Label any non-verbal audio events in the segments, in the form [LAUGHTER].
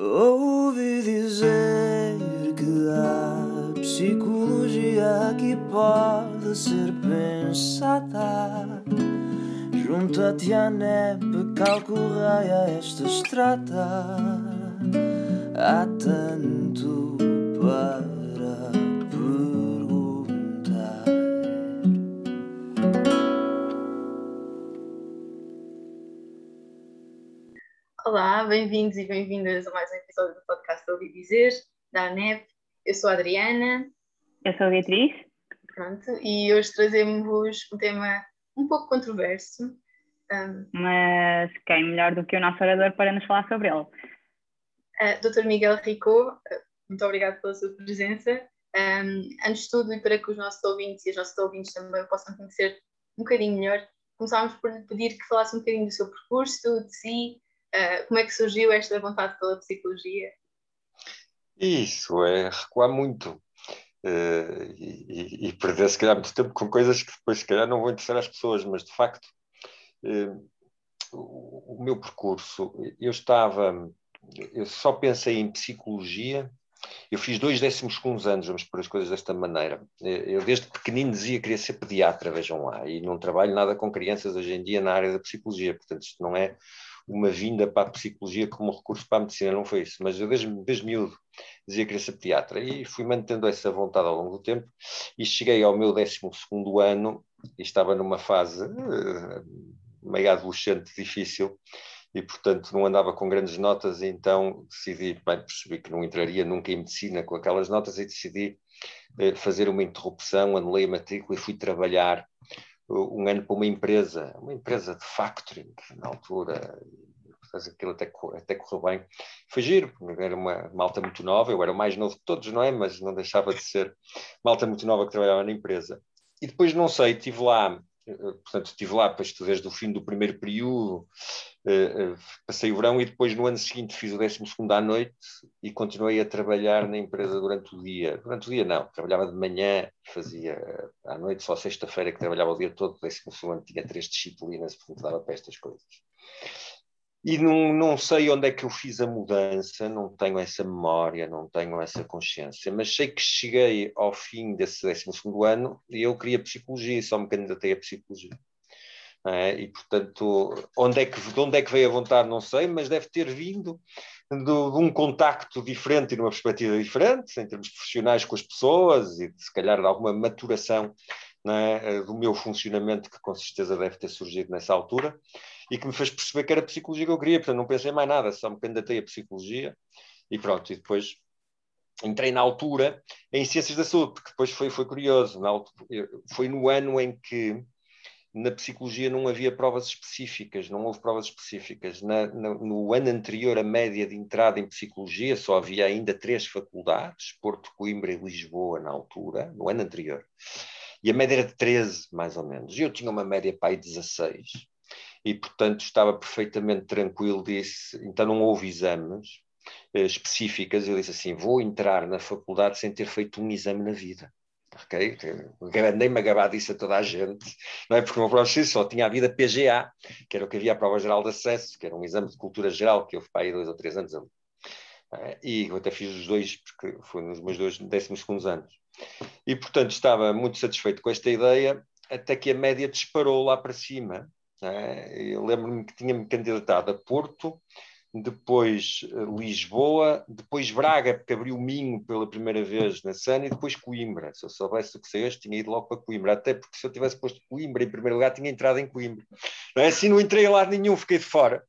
Ouvi dizer que a psicologia aqui pode ser pensada. Junta-te à NEP, calcorreia esta estrada. Há tanto para Olá, bem-vindos e bem-vindas a mais um episódio do podcast Ouvi Dizer, da ANEP. Eu sou a Adriana, Eu sou a Beatriz. pronto, e hoje trazemos-vos um tema um pouco controverso. Um, mas quem melhor do que o nosso orador para nos falar sobre ele? Uh, Dr. Miguel Rico, muito obrigado pela sua presença. Um, antes de tudo, e para que os nossos ouvintes e as nossas ouvintes também possam conhecer um bocadinho melhor, começámos por lhe pedir que falasse um bocadinho do seu percurso, de si, uh, como é que surgiu esta vontade pela psicologia. Isso é recuar muito uh, e, e, perder, se calhar, muito tempo com coisas que depois, se calhar, não vão interessar às pessoas, mas de facto, uh, o, o meu percurso, eu estava eu só pensei em psicologia. Eu fiz dois décimos segundos anos, vamos pôr as coisas desta maneira. Eu desde pequenino dizia que queria ser pediatra, vejam lá, e não trabalho nada com crianças hoje em dia na área da psicologia, portanto isto não é uma vinda para a psicologia como recurso para a medicina, não foi isso, mas eu desde, desde miúdo dizia que queria ser pediatra e fui mantendo essa vontade ao longo do tempo e cheguei ao meu décimo segundo ano e estava numa fase uh, meio adolescente difícil e, portanto, não andava com grandes notas, e então decidi, bem, percebi que não entraria nunca em medicina com aquelas notas e decidi eh, fazer uma interrupção, anulei a matrícula e fui trabalhar uh, um ano para uma empresa, uma empresa de factoring, na altura, aquilo até, até correu bem. Foi giro, era uma malta muito nova, eu era o mais novo de todos, não é? Mas não deixava de ser malta muito nova que trabalhava na empresa. E depois, não sei, estive lá portanto, estive lá desde o fim do primeiro período, uh, uh, passei o verão e depois no ano seguinte fiz o 12 à noite e continuei a trabalhar na empresa durante o dia. Durante o dia não, trabalhava de manhã, fazia à noite, só sexta-feira que trabalhava o dia todo, o 12 ano tinha três disciplinas, portanto dava para estas coisas. E não, não sei onde é que eu fiz a mudança, não tenho essa memória, não tenho essa consciência, mas sei que cheguei ao fim desse 12 ano e eu queria psicologia, só me candidatei a psicologia. É, e, portanto, onde é que, de onde é que veio a vontade, não sei, mas deve ter vindo de, de um contacto diferente e de uma perspectiva diferente, em termos profissionais com as pessoas e, de, se calhar, de alguma maturação é, do meu funcionamento, que com certeza deve ter surgido nessa altura e que me fez perceber que era psicologia que eu queria, portanto não pensei mais nada, só me candidatei a psicologia e pronto, e depois entrei na altura em ciências da saúde, porque depois foi, foi curioso, na, foi no ano em que na psicologia não havia provas específicas, não houve provas específicas. Na, no ano anterior, a média de entrada em psicologia só havia ainda três faculdades, Porto, Coimbra e Lisboa na altura, no ano anterior. E a média era de 13, mais ou menos. E eu tinha uma média para aí 16 e, portanto, estava perfeitamente tranquilo. Disse, então não houve exames eh, específicas. Eu disse assim: vou entrar na faculdade sem ter feito um exame na vida. Ok? Nem-me acabar disso a toda a gente, não é? Porque o meu próprio só tinha a vida PGA, que era o que havia a prova geral de acesso, que era um exame de cultura geral que fui para aí dois ou três anos ali. E eu até fiz os dois, porque foi nos meus dois décimos segundos anos. E, portanto, estava muito satisfeito com esta ideia, até que a média disparou lá para cima. É? Eu lembro-me que tinha-me candidatado a Porto, depois Lisboa, depois Braga, porque abriu o Minho pela primeira vez na SAN, e depois Coimbra. Se eu soubesse o que hoje, tinha ido logo para Coimbra, até porque se eu tivesse posto Coimbra em primeiro lugar, tinha entrado em Coimbra. Não é? Assim não entrei a lado nenhum, fiquei de fora.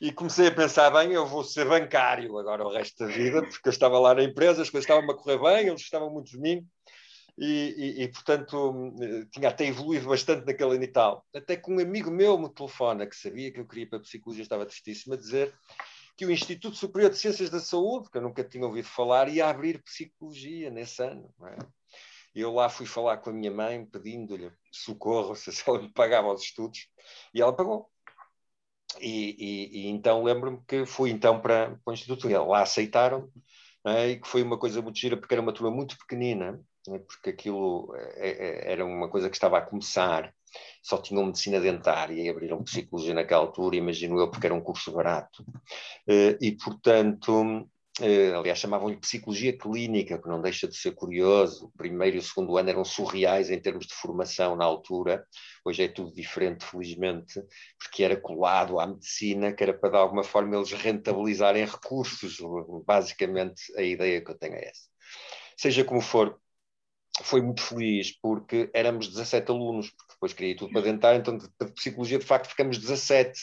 E comecei a pensar, bem, eu vou ser bancário agora o resto da vida, porque eu estava lá na empresa, as coisas estavam a correr bem, eles estavam muito de mim, e, e, e, portanto tinha até evoluído bastante naquele ano e tal. Até que um amigo meu me telefona, que sabia que eu queria ir para a psicologia, estava tristíssimo, a dizer que o Instituto Superior de Ciências da Saúde, que eu nunca tinha ouvido falar, ia abrir psicologia nesse ano. É? Eu lá fui falar com a minha mãe, pedindo-lhe socorro, [LAUGHS] se ela me pagava os estudos, e ela pagou. E, e, então lembro-me que fui então para, para o Instituto, lá aceitaram, é? e que foi uma coisa muito gira, porque era uma turma muito pequenina? Porque aquilo é, era uma coisa que estava a começar, só tinham medicina dentária e abriram psicologia naquela altura, imagino eu, porque era um curso barato. E, portanto, aliás, chamavam-lhe psicologia clínica, que não deixa de ser curioso. O primeiro e o segundo ano eram surreais em termos de formação na altura. Hoje é tudo diferente, felizmente, porque era colado à medicina, que era para de alguma forma eles rentabilizarem recursos. Basicamente, a ideia que eu tenho é essa. Seja como for, foi muito feliz porque éramos 17 alunos, porque depois queria tudo para dentro, então de, de, psicologia de facto ficamos 17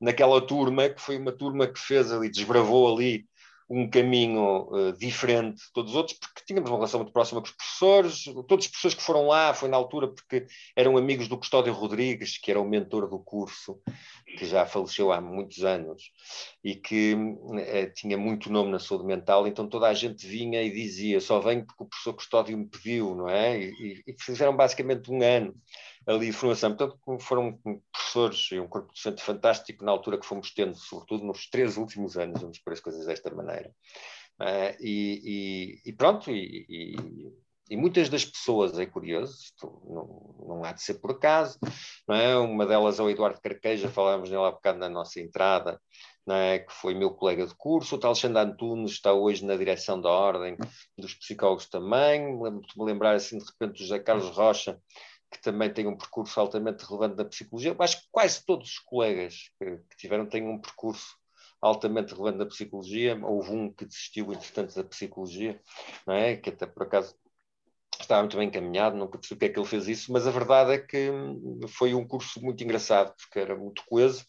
naquela turma, que foi uma turma que fez ali, desbravou ali um caminho uh, diferente de todos os outros, porque tínhamos uma relação muito próxima com os professores, todos os professores que foram lá, foi na altura porque eram amigos do Custódio Rodrigues, que era o mentor do curso, que já faleceu há muitos anos, e que uh, tinha muito nome na saúde mental, então toda a gente vinha e dizia, só venho porque o professor Custódio me pediu, não é? E, e fizeram basicamente um ano ali formação. Portanto, foram professores e um corpo docente fantástico na altura que fomos tendo, sobretudo nos três últimos anos, vamos pôr as coisas desta maneira. Uh, e, e, e, pronto, e, e, muitas das pessoas, é curioso, isto não, não há de ser por acaso, não é? uma delas é o Eduardo Carqueja, falávamos nele há bocado na nossa entrada, é? que foi meu colega de curso, o tal Alexandre Antunes está hoje na direção da Ordem dos Psicólogos também, lembro-me de lembrar assim de repente do José Carlos Rocha, que também tem um percurso altamente relevante na psicologia. Que quase todos os colegas que, que tiveram têm um percurso altamente relevante na psicologia. Houve um que desistiu, entretanto, da psicologia, não é? que até por acaso estava muito bem encaminhado, nunca percebi porque é que ele fez isso, mas a verdade é que foi um curso muito engraçado, porque era muito coeso.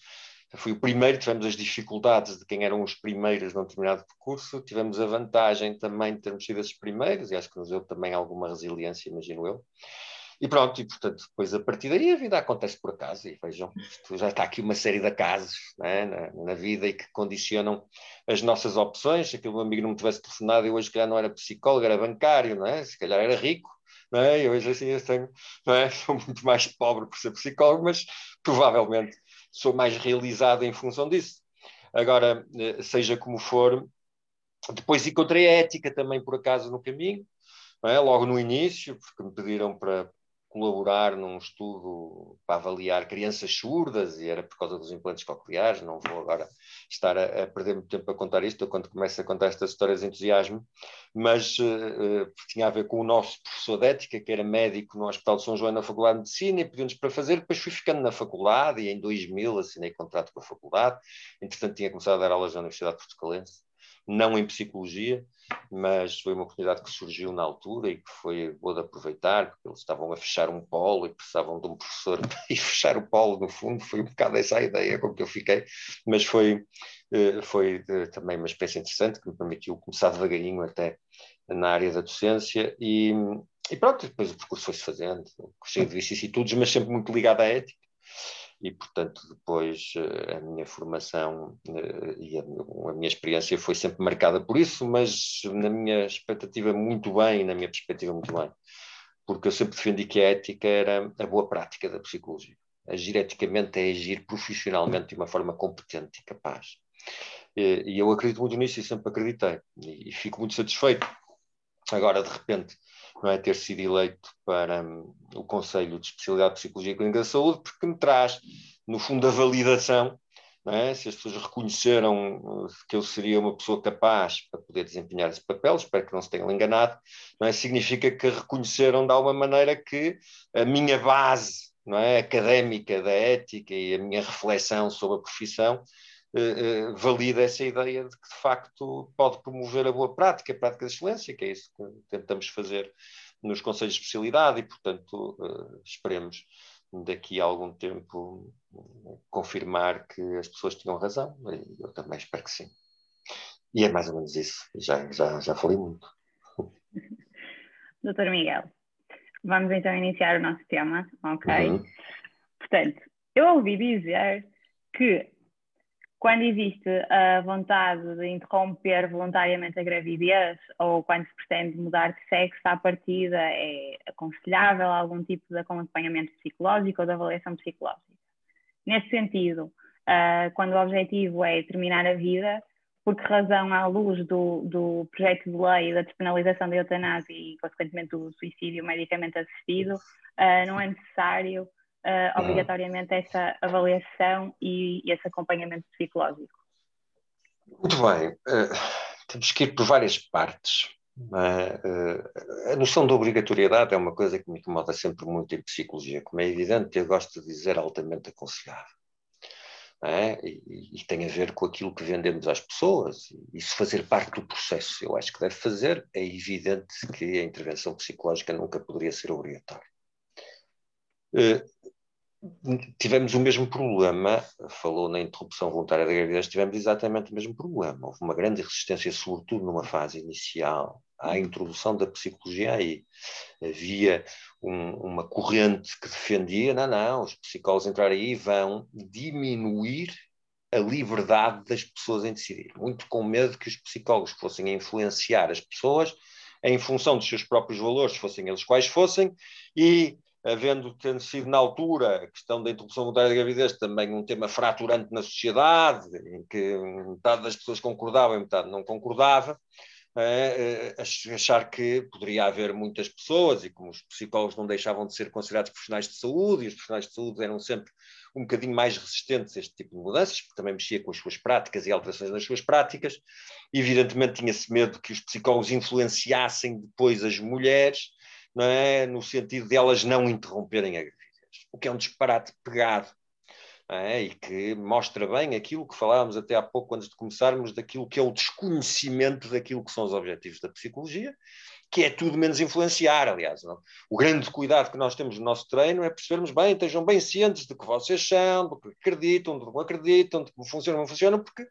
Fui o primeiro, tivemos as dificuldades de quem eram os primeiros num determinado percurso, tivemos a vantagem também de termos sido esses primeiros, e acho que nos deu também alguma resiliência, imagino eu. E pronto, e portanto, depois a partir daí a vida acontece por acaso, e vejam, já está aqui uma série de acasos né, na, na, vida e que condicionam as nossas opções. Se aquele amigo não me tivesse telefonado, eu hoje, se calhar, não era psicólogo, era bancário, não é? se calhar era rico, não é? e hoje, assim, eu tenho, é? [LAUGHS] sou muito mais pobre por ser psicólogo, mas provavelmente sou mais realizado em função disso. Agora, eh, seja como for, depois encontrei a ética também, por acaso, no caminho. É? logo no início, porque me pediram para, colaborar num estudo para avaliar crianças surdas e era por causa dos implantes cocleares. Não vou agora estar a, a perder muito tempo a contar isto, eu quando começo a contar estas histórias entusiasmo, mas uh, tinha a ver com o nosso professor de ética, que era médico no Hospital de São João na Faculdade de Medicina e pediu-nos para fazer. Depois fui ficando na faculdade e em 2000 assinei contrato com a faculdade. Entretanto, tinha começado a dar aulas na Universidade Portucalense não em psicologia, mas foi uma oportunidade que surgiu na altura e que foi boa de aproveitar, porque eles estavam a fechar um polo e precisavam de um professor [LAUGHS] e fechar o polo, no fundo, foi um bocado essa a ideia com que eu fiquei, mas foi, eh, foi eh, também uma experiência interessante que me permitiu começar devagarinho até na área da docência e, e pronto, depois o percurso foi-se fazendo, cheio de vicissitudes, mas sempre muito ligado à ética e, portanto, depois eh, a minha formação eh, e a, minha experiência foi sempre marcada por isso, mas na minha expectativa muito bem, na minha perspectiva muito bem, porque eu sempre defendi que a ética era a boa prática da psicologia. Agir eticamente é agir profissionalmente de uma forma competente e capaz. E eu acredito muito nisso e sempre acreditei, e fico muito satisfeito. Agora, de repente, não é ter sido eleito para um, o Conselho de Especialidade de Psicologia e Clínica da Saúde, porque me traz, no fundo, a validação, é? se as pessoas reconheceram uh, que eu seria uma pessoa capaz para poder desempenhar esse papel, espero que não se tenham enganado, é? significa que reconheceram de alguma maneira que a minha base é? académica da ética e a minha reflexão sobre a profissão uh, uh, valida essa ideia de que, de facto, pode promover a boa prática, a prática de excelência, que é isso que tentamos fazer nos conselhos de especialidade e, portanto, uh, esperemos daqui a algum tempo confirmar que as pessoas tinham razão. E eu também espero que sim. E é mais ou menos isso. Já, já, já falei muito. Doutor Miguel, vamos então iniciar o nosso tema, ok? Uhum. Portanto, eu ouvi dizer que quando existe a vontade de interromper voluntariamente a gravidez ou quando se pretende mudar de sexo, à partida é aconselhável algum tipo de acompanhamento psicológico ou de avaliação psicológica. Nesse sentido, uh, quando o objetivo é terminar a vida, por que razão, à luz do, do projeto de lei da despenalização da eutanásia e, consequentemente, do suicídio medicamente assistido, uh, não é necessário uh, obrigatoriamente essa avaliação e esse acompanhamento psicológico? Muito bem, uh, temos que ir por várias partes. Uh, a noção de obrigatoriedade é uma coisa que me incomoda sempre muito em psicologia, como é evidente, eu gosto de dizer altamente aconselhável. É? E, e, tem a ver com aquilo que vendemos às pessoas, isso fazer parte do processo, eu acho que deve fazer. É evidente que a intervenção psicológica nunca poderia ser obrigatória. Uh, tivemos o mesmo problema, falou na interrupção voluntária da gravidez, tivemos exatamente o mesmo problema. Houve uma grande resistência, sobretudo numa fase inicial, à introdução da psicologia aí. Havia um, uma corrente que defendia, não, não, os psicólogos entrarem aí vão diminuir a liberdade das pessoas em decidir. Muito com medo que os psicólogos fossem influenciar as pessoas em função dos seus próprios valores, fossem eles quais fossem, e havendo tendo sido na altura a questão da interrupção voluntária da gravidez também um tema fraturante na sociedade, em que metade das pessoas concordava e metade não concordava, é, achar que poderia haver muitas pessoas, e como os psicólogos não deixavam de ser considerados profissionais de saúde, e os profissionais de saúde eram sempre um bocadinho mais resistentes a este tipo de mudanças, porque também mexia com as suas práticas e alterações nas suas práticas, evidentemente tinha-se medo que os psicólogos influenciassem depois as mulheres, é? no sentido de elas não interromperem a gravidez, o que é um disparate pegado é? e que mostra bem aquilo que falávamos até há pouco, antes de começarmos, daquilo que é o desconhecimento daquilo que são os objetivos da psicologia, que é tudo menos influenciar, aliás. Não? O grande cuidado que nós temos no nosso treino é percebermos bem, estejam bem cientes do que vocês são, do que acreditam, do que não acreditam, de como funcionam ou não funcionam, porque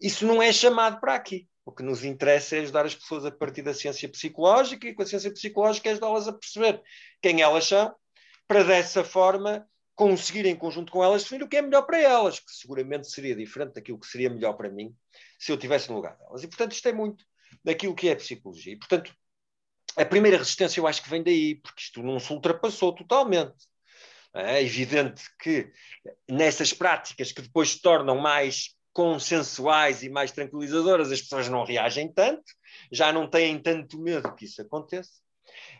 isso não é chamado para aqui. O que nos interessa é ajudar as pessoas a partir da ciência psicológica e com a ciência psicológica é ajudá-las a perceber quem elas são, para dessa forma conseguir em conjunto com elas definir o que é melhor para elas, que seguramente seria diferente daquilo que seria melhor para mim se eu estivesse no lugar delas. E, portanto, isto é muito daquilo que é psicologia. E, portanto, a primeira resistência eu acho que vem daí, porque isto não se ultrapassou totalmente. É evidente que nessas práticas que depois se tornam mais consensuais e mais tranquilizadoras, as pessoas não reagem tanto, já não têm tanto medo que isso aconteça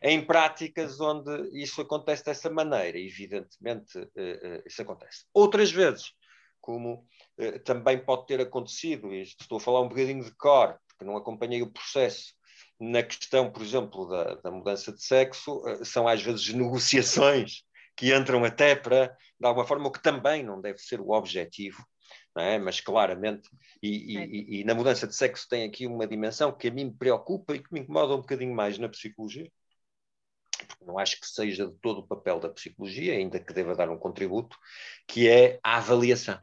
em práticas onde isso acontece dessa maneira, evidentemente eh, eh, isso acontece. Outras vezes, como eh, também pode ter acontecido, e estou a falar um bocadinho de cor, porque não acompanhei o processo, na questão, por exemplo, da, da mudança de sexo, são às vezes negociações que entram até para, de alguma forma, o que também não deve ser o objetivo, é? mas claramente, e, e, e, na mudança de sexo tem aqui uma dimensão que a mim me preocupa e que me incomoda um bocadinho mais na psicologia, porque não acho que seja de todo o papel da psicologia, ainda que deva dar um contributo, que é a avaliação,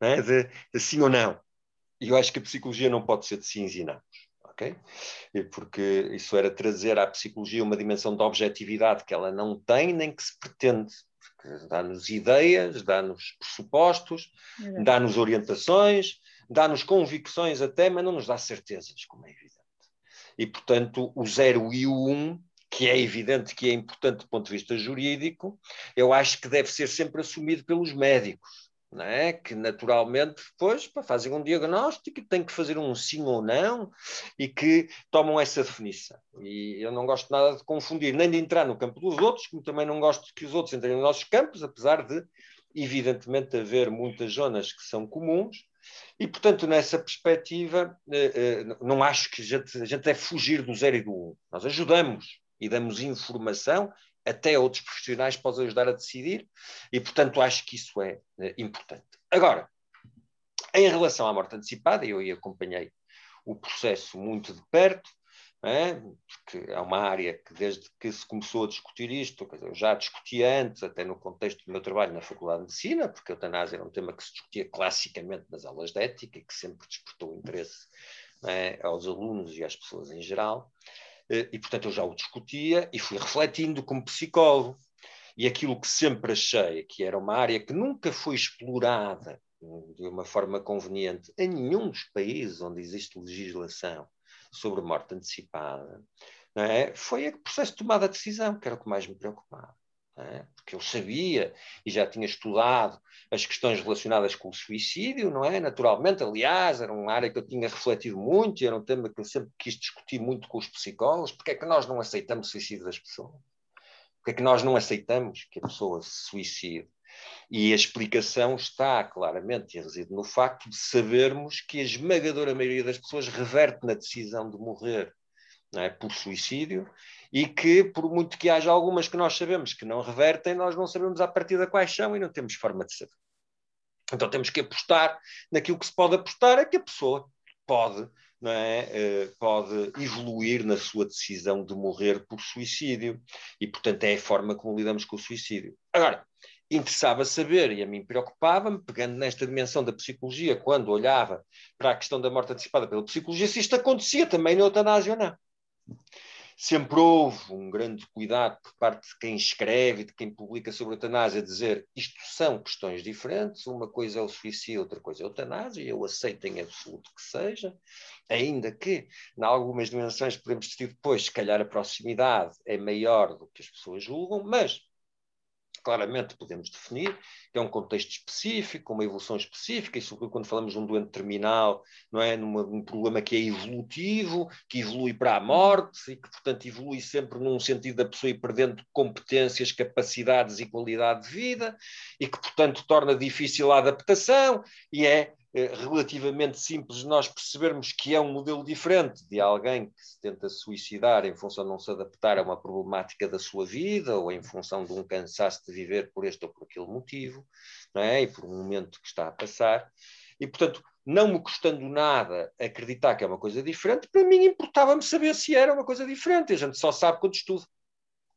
é? de, de, sim ou não. E eu acho que a psicologia não pode ser de sims e não. Okay? Porque isso era trazer à psicologia uma dimensão de objetividade que ela não tem nem que se pretende. Dá-nos ideias, dá-nos pressupostos, dá-nos orientações, dá-nos convicções até, mas não nos dá certezas, como é evidente. E, portanto, o zero e o um que é evidente que é importante do ponto de vista jurídico, eu acho que deve ser sempre assumido pelos médicos, é? que naturalmente depois fazem um diagnóstico e têm que fazer um sim ou não e que tomam essa definição. E eu não gosto nada de confundir, nem de entrar no campo dos outros, como também não gosto que os outros entrem nos nossos campos, apesar de, evidentemente, haver muitas zonas que são comuns. E, portanto, nessa perspectiva, eh, eh, não acho que a gente, a gente deve fugir do zero e do um. Nós ajudamos, e damos informação até outros profissionais possam ajudar a decidir, e portanto acho que isso é, é importante. Agora, em relação à morte antecipada, eu acompanhei o processo muito de perto, é? porque é uma área que desde que se começou a discutir isto, eu já discutia antes, até no contexto do meu trabalho na Faculdade de Medicina, porque a eutanásia era um tema que se discutia classicamente nas aulas de ética e que sempre despertou interesse é? aos alunos e às pessoas em geral. Eh, e, portanto, eu já o discutia e fui refletindo como psicólogo. E aquilo que sempre achei que era uma área que nunca foi explorada de uma forma conveniente em nenhum dos países onde existe legislação sobre morte antecipada, é? foi o processo de tomada de decisão, que era o que mais me preocupava. É? Porque eu sabia e já tinha estudado as questões relacionadas com o suicídio, não é? Naturalmente, aliás, era uma área que eu tinha refletido muito e era um tema que eu sempre quis discutir muito com os psicólogos. Porque é que nós não aceitamos o suicídio das pessoas? Porque é que nós não aceitamos que a pessoa se suicide? E a explicação está claramente e reside no facto de sabermos que a esmagadora maioria das pessoas reverte na decisão de morrer é? por suicídio e que, por muito que haja algumas que nós sabemos que não revertem, nós não sabemos a partir da quais são e não temos forma de saber. Então temos que apostar naquilo que se pode apostar, é que a pessoa pode, não é, eh, pode evoluir na sua decisão de morrer por suicídio e, portanto, é a forma como lidamos com o suicídio. Agora, interessava saber, e a mim preocupava-me, pegando nesta dimensão da psicologia, quando olhava para a questão da morte antecipada pela psicologia, se isto acontecia também na eutanásia ou não. Sempre houve um grande cuidado por parte de quem escreve e de quem publica sobre a eutanásia, dizer isto são questões diferentes, uma coisa é o suicídio, outra coisa é a eutanásia, eu aceito em absoluto que seja, ainda que, em algumas dimensões, podemos discutir depois, se calhar a proximidade é maior do que as pessoas julgam, mas claramente podemos definir, que é um contexto específico, uma evolução específica, sobretudo quando falamos de um doente terminal, não é? Num problema que é evolutivo, que evolui para a morte, e que, portanto, evolui sempre num sentido da pessoa ir perdendo competências, capacidades e qualidade de vida, e que, portanto, torna difícil a adaptação, e é relativamente simples nós percebermos que é um modelo diferente de alguém que se tenta suicidar em função de não se adaptar a uma problemática da sua vida ou em função de um cansaço de viver por este ou por aquele motivo, não é? e por um momento que está a passar. E, portanto, não me custando nada acreditar que é uma coisa diferente, para mim importava-me saber se era uma coisa diferente. A gente só sabe quando estuda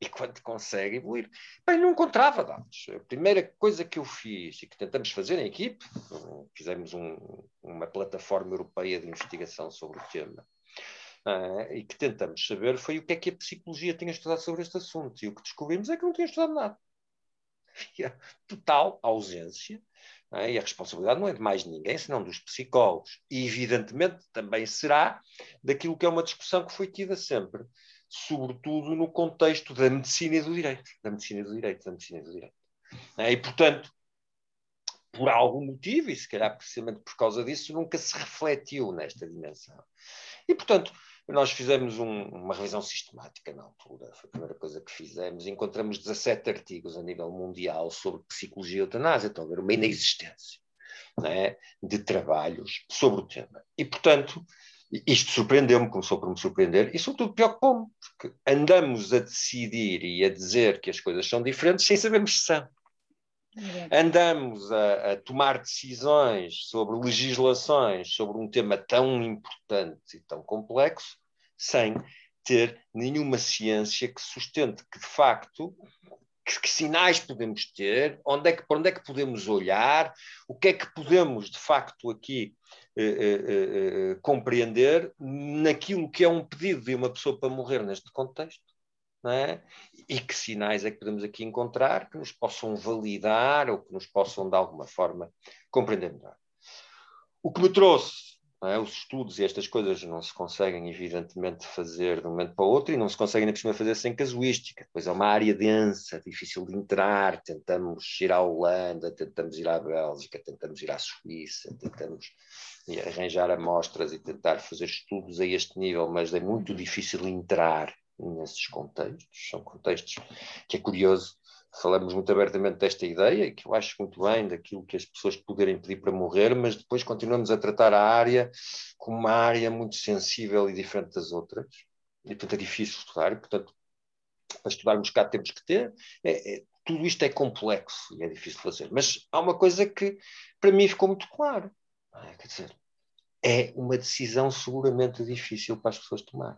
e quando consegue evoluir. Bem, não encontrava dados. A primeira coisa que eu fiz e que tentamos fazer em equipe, fizemos um, uma plataforma europeia de investigação sobre o tema, uh, e que tentamos saber foi o que é que a psicologia tinha estudado sobre este assunto. E o que descobrimos é que não tinha estudado nada. Havia total ausência é? e a responsabilidade não é de mais ninguém, senão dos psicólogos. E, evidentemente, também será daquilo que é uma discussão que foi tida sempre sobretudo no contexto da medicina e do direito, da medicina e do direito, da medicina e do direito. É, e, portanto, por algum motivo, e se calhar precisamente por causa disso, nunca se refletiu nesta dimensão. E, portanto, nós fizemos um, uma revisão sistemática na altura, foi a primeira coisa que fizemos. Encontramos 17 artigos a nível mundial sobre psicologia e eutanásia, então haver uma inexistência né, de trabalhos sobre o tema. E, portanto, isto surpreendeu-me, começou por me surpreender e, sobretudo, preocupou-me, porque andamos a decidir e a dizer que as coisas são diferentes sem sabermos se são. Andamos a, a, tomar decisões sobre legislações sobre um tema tão importante e tão complexo sem ter nenhuma ciência que sustente que, de facto, que, que, sinais podemos ter, onde é que, para onde é que podemos olhar, o que é que podemos, de facto, aqui eh, eh, eh, eh, compreender naquilo que é um pedido de uma pessoa para morrer neste contexto. É? E que sinais é que podemos aqui encontrar que nos possam validar ou que nos possam, de alguma forma, compreender melhor. O que me trouxe é? Os estudos e estas coisas não se conseguem, evidentemente, fazer de um momento para o outro e não se conseguem, por cima, fazer sem casuística. Depois é uma área densa, difícil de entrar. Tentamos ir à Holanda, tentamos ir à Bélgica, tentamos ir à Suíça, tentamos arranjar amostras e tentar fazer estudos a este nível, mas é muito difícil entrar nesses contextos. São contextos que é curioso falamos muito abertamente desta ideia, que eu acho muito bem, daquilo que as pessoas poderem pedir para morrer, mas depois continuamos a tratar a área como uma área muito sensível e diferente das outras. E, portanto, é difícil estudar, e, portanto, para estudarmos cá temos que ter. É, é, tudo isto é complexo e é difícil fazer. Mas há uma coisa que, para mim, ficou muito claro. É? Quer dizer, é uma decisão seguramente difícil para as pessoas tomarem.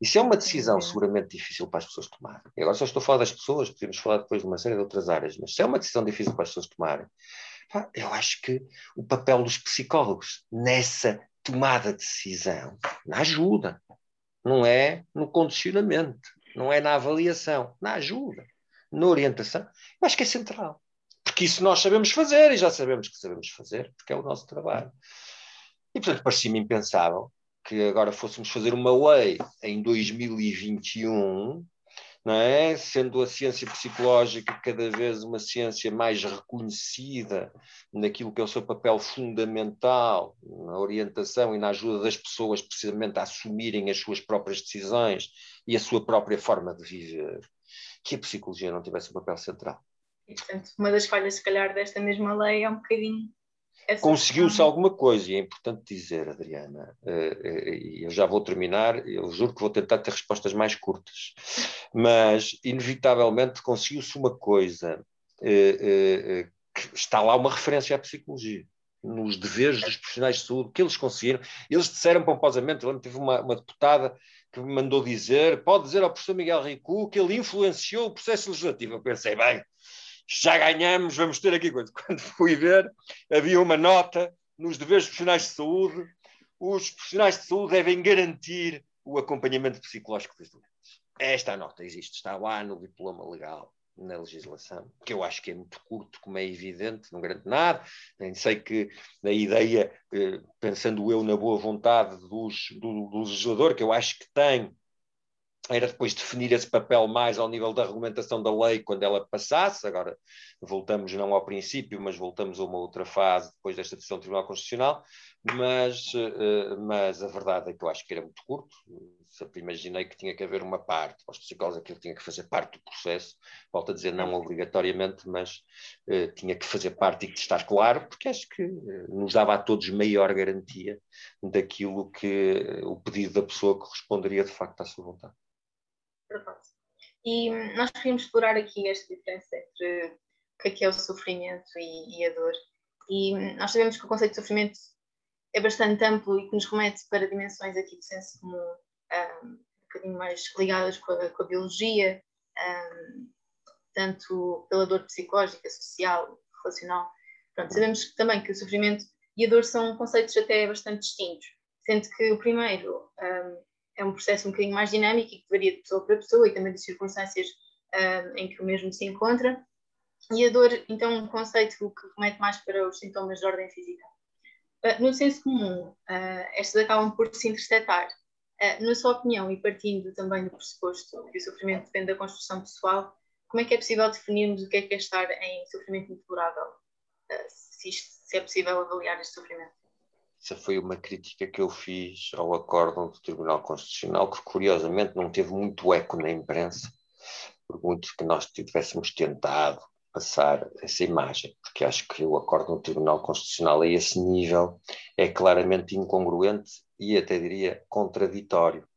Isso é uma decisão seguramente difícil para as pessoas tomarem. E agora só estou a falar das pessoas, podemos falar depois de uma série de outras áreas, mas se é uma decisão difícil para as pessoas tomarem, eu acho que o papel dos psicólogos nessa tomada de decisão, na ajuda, não é no condicionamento, não é na avaliação, na ajuda, na orientação, eu acho que é central. Porque isso nós sabemos fazer e já sabemos que sabemos fazer, porque é o nosso trabalho. E, portanto, parecia-me impensável que agora fôssemos fazer uma lei em 2021, não é? sendo a ciência psicológica cada vez uma ciência mais reconhecida naquilo que é o seu papel fundamental na orientação e na ajuda das pessoas precisamente a assumirem as suas próprias decisões e a sua própria forma de viver. que a psicologia não tivesse um papel central. E, portanto, uma das falhas, se calhar, desta mesma lei é um bocadinho. Conseguiu-se alguma coisa, e é importante dizer, Adriana, eh, e eu já vou terminar, eu juro que vou tentar ter respostas mais curtas, mas, inevitavelmente, conseguiu-se uma coisa, eh, que está lá uma referência à psicologia nos deveres dos profissionais de saúde, que eles conseguiram. Eles disseram pomposamente, eu lembro, teve uma, uma deputada que me mandou dizer, pode dizer ao professor Miguel Ricu que ele influenciou o processo legislativo. Eu pensei, bem, já ganhamos, vamos ter aqui coisa. [LAUGHS] Quando fui ver, havia uma nota nos deveres profissionais de saúde, os profissionais de saúde devem garantir o acompanhamento psicológico dos doentes. Esta nota existe, está lá no diploma legal na legislação, que eu acho que é muito curto, como é evidente, não garante nada. Nem sei que a ideia, eh, pensando eu na boa vontade dos, do, do legislador, que eu acho que tem, era depois definir esse papel mais ao nível da regulamentação da lei quando ela passasse. Agora voltamos não ao princípio, mas voltamos a uma outra fase depois desta decisão do Tribunal Constitucional. Mas, eh, mas a verdade é que eu acho que era muito curto sempre imaginei que tinha que haver uma parte, para os psicólogos aquilo tinha que fazer parte do processo, volto a dizer não obrigatoriamente, mas uh, tinha que fazer parte e que estar claro, porque acho que uh, nos dava a todos maior garantia daquilo que o pedido da pessoa corresponderia de facto à sua vontade. Perfeito. E nós queríamos explorar aqui esta diferença entre o que é, que é o sofrimento e, e a dor. E nós sabemos que o conceito de sofrimento é bastante amplo e que nos remete para dimensões aqui do senso comum um, bocadinho mais ligadas com a, com a biologia, um, tanto pela dor psicológica, social, relacional. Pronto, sabemos também que o sofrimento e a dor são conceitos até bastante distintos, sendo que o primeiro um, é um processo um bocadinho mais dinâmico e que varia de pessoa para pessoa e também de circunstâncias um, em que o mesmo se encontra. E a dor, então, é um conceito que remete mais para os sintomas de ordem física. Uh, no senso comum, uh, estas acabam por se interceptar Uh, na sua opinião, e partindo também do pressuposto que o sofrimento depende da construção pessoal, como é que é possível definirmos o que é que é estar em sofrimento intolerável? Uh, se, se, é possível avaliar este sofrimento? Essa foi uma crítica que eu fiz ao acórdão do Tribunal Constitucional, que curiosamente não teve muito eco na imprensa, por muito que nós tivéssemos tentado passar essa imagem, porque acho que o acórdão do Tribunal Constitucional a esse nível é claramente incongruente e até diria contraditório.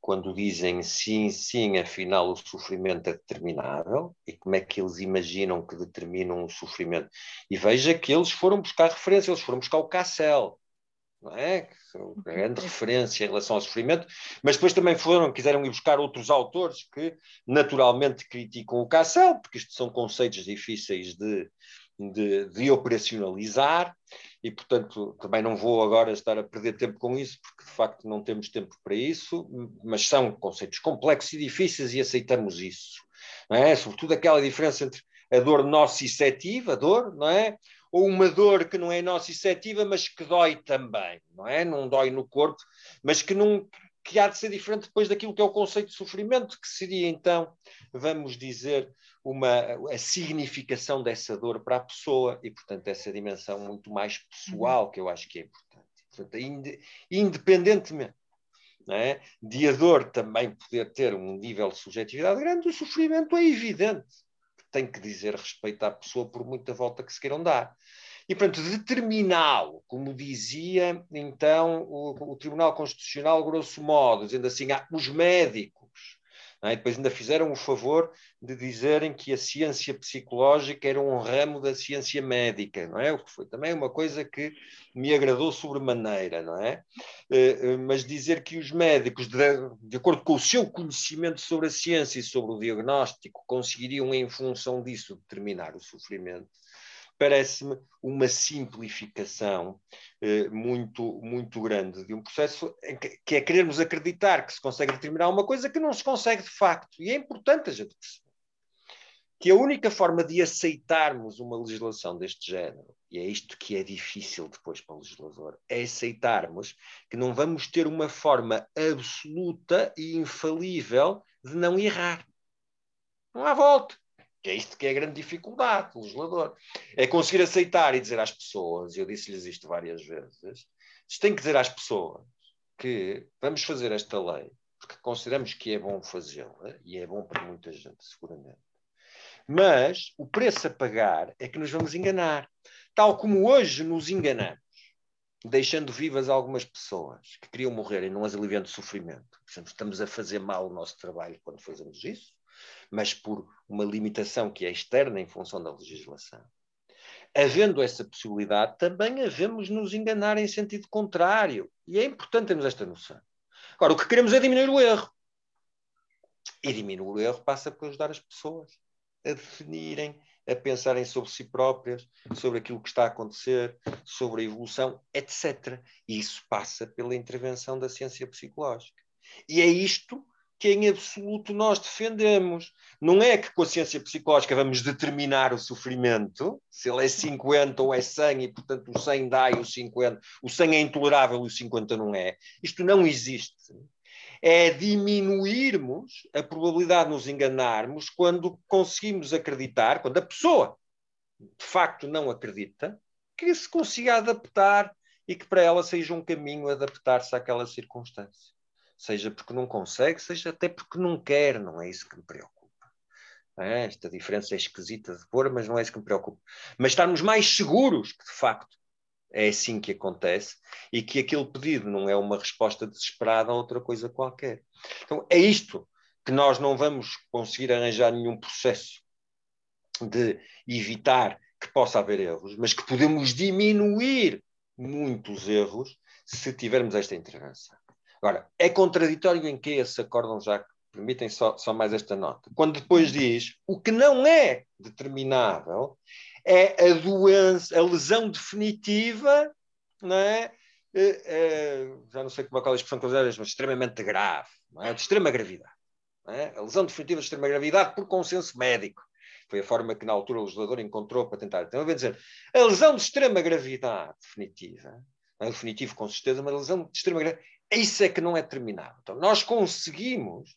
Quando dizem sim, sim, afinal o sofrimento é determinável, e como é que eles imaginam que determinam o sofrimento? E veja que eles foram buscar referência, eles foram buscar o Cassel, não é? A grande referência em relação ao sofrimento, mas depois também foram, quiseram ir buscar outros autores que naturalmente criticam o Cassel, porque isto são conceitos difíceis de, de, de, operacionalizar e, portanto, também não vou agora estar a perder tempo com isso, porque de facto não temos tempo para isso, mas são conceitos complexos e difíceis e aceitamos isso. Não é? Sobretudo aquela diferença entre a dor nociceptiva, a dor, não é? Ou uma dor que não é nociceptiva, mas que dói também, não é? Não dói no corpo, mas que não, que há de ser diferente depois daquilo que é o conceito de sofrimento, que seria então, vamos dizer, uma, a significação dessa dor para a pessoa e, portanto, essa dimensão muito mais pessoal que eu acho que é importante. Portanto, ind, independentemente é, de a dor também poder ter um nível de subjetividade grande, o sofrimento é evidente tem que dizer respeito à pessoa por muita volta que se queiram dar. E, portanto, determiná-lo, como dizia então o, o, Tribunal Constitucional, grosso modo, dizendo assim, ah, os médicos, é? depois ainda fizeram o favor de dizerem que a ciência psicológica era um ramo da ciência médica, não é? O que foi também uma coisa que me agradou sobremaneira, não é? Eh, eh, mas dizer que os médicos, de acordo com o seu conhecimento sobre a ciência e sobre o diagnóstico, conseguiriam, em função disso, determinar o sofrimento parece-me uma simplificação eh, muito, muito grande de um processo que, que, é querermos acreditar que se consegue determinar uma coisa que não se consegue de facto. E é importante a gente perceber que a única forma de aceitarmos uma legislação deste género, e é isto que é difícil depois para o legislador, é aceitarmos que não vamos ter uma forma absoluta e infalível de não errar. Não há volta. É isto que é a grande dificuldade do legislador. É conseguir aceitar e dizer às pessoas, e eu disse-lhes isto várias vezes, tem que dizer às pessoas que vamos fazer esta lei porque consideramos que é bom fazê-la, e é bom para muita gente, seguramente. Mas o preço a pagar é que nos vamos enganar. Tal como hoje nos enganamos, deixando vivas algumas pessoas que queriam morrer e não as aliviando de sofrimento. Estamos a fazer mal o nosso trabalho quando fazemos isso, mas por uma limitação que é externa em função da legislação. Havendo essa possibilidade, também havemos nos enganar em sentido contrário. E é importante termos esta noção. Agora, o que queremos é diminuir o erro. E diminuir o erro passa por ajudar as pessoas a definirem, a pensarem sobre si próprias, sobre aquilo que está a acontecer, sobre a evolução, etc. E isso passa pela intervenção da ciência psicológica. E é isto que em absoluto nós defendemos. Não é que com a ciência psicológica vamos determinar o sofrimento, se ele é 50 ou é 100 e, portanto, o 100 dá e o 50, o 100 é intolerável e o 50 não é. Isto não existe é diminuirmos a probabilidade de nos enganarmos quando conseguimos acreditar, quando a pessoa de facto não acredita, que se consiga adaptar e que para ela seja um caminho adaptar-se àquela circunstância. Seja porque não consegue, seja até porque não quer, não é isso que me preocupa. É, esta diferença é esquisita de pôr, mas não é isso que me preocupa. Mas estarmos mais seguros que, de facto, é assim que acontece e que aquele pedido não é uma resposta desesperada a outra coisa qualquer. Então, é isto que nós não vamos conseguir arranjar nenhum processo de evitar que possa haver erros, mas que podemos diminuir muitos erros se tivermos esta intervenção. Agora, é contraditório em que esse acórdão já permitem só, só mais esta nota. Quando depois diz o que não é determinável é a doença, a lesão definitiva, não é? é, é já não sei como é qual a expressão que usar, mas extremamente grave, é? de extrema gravidade. É? A lesão definitiva de extrema gravidade por consenso médico. Foi a forma que na altura o legislador encontrou para tentar. Então, eu vou dizer, a lesão de extrema gravidade definitiva, não é definitivo com certeza, mas a lesão de extrema gravidade, isso é que não é terminado. Então, nós conseguimos